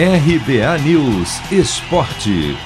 RBA News Esporte.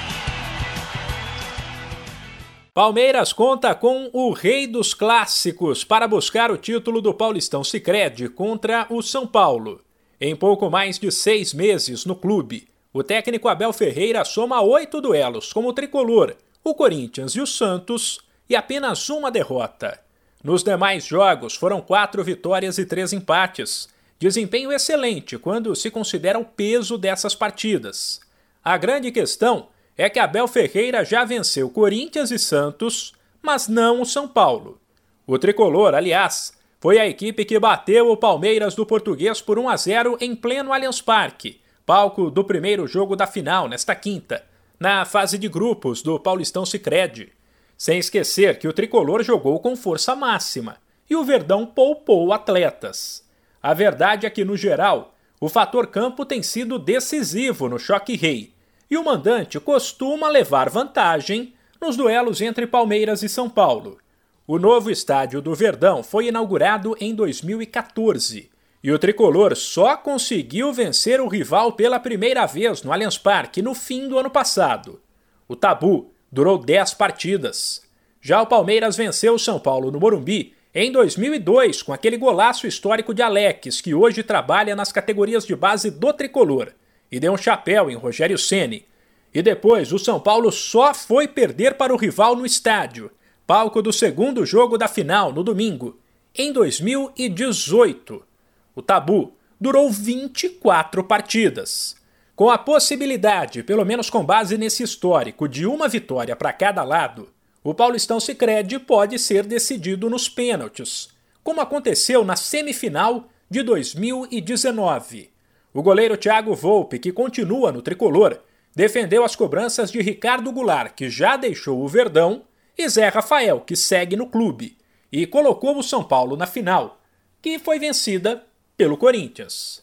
Palmeiras conta com o rei dos clássicos para buscar o título do Paulistão Sicredi contra o São Paulo. Em pouco mais de seis meses no clube, o técnico Abel Ferreira soma oito duelos como o tricolor, o Corinthians e o Santos e apenas uma derrota. Nos demais jogos foram quatro vitórias e três empates, Desempenho excelente quando se considera o peso dessas partidas. A grande questão é que Abel Ferreira já venceu Corinthians e Santos, mas não o São Paulo. O tricolor, aliás, foi a equipe que bateu o Palmeiras do Português por 1 a 0 em pleno Allianz Parque, palco do primeiro jogo da final nesta quinta, na fase de grupos do Paulistão Sicredi. Sem esquecer que o tricolor jogou com força máxima e o Verdão poupou atletas. A verdade é que, no geral, o fator campo tem sido decisivo no choque rei, e o mandante costuma levar vantagem nos duelos entre Palmeiras e São Paulo. O novo estádio do Verdão foi inaugurado em 2014 e o tricolor só conseguiu vencer o rival pela primeira vez no Allianz Parque no fim do ano passado. O tabu durou 10 partidas. Já o Palmeiras venceu o São Paulo no Morumbi em 2002, com aquele golaço histórico de Alex, que hoje trabalha nas categorias de base do tricolor, e deu um chapéu em Rogério Ceni. E depois, o São Paulo só foi perder para o rival no estádio, palco do segundo jogo da final, no domingo, em 2018. O tabu durou 24 partidas. Com a possibilidade, pelo menos com base nesse histórico, de uma vitória para cada lado, o Paulistão Sicredi pode ser decidido nos pênaltis, como aconteceu na semifinal de 2019. O goleiro Thiago Volpe, que continua no tricolor, defendeu as cobranças de Ricardo Goulart, que já deixou o Verdão, e Zé Rafael, que segue no clube, e colocou o São Paulo na final, que foi vencida pelo Corinthians.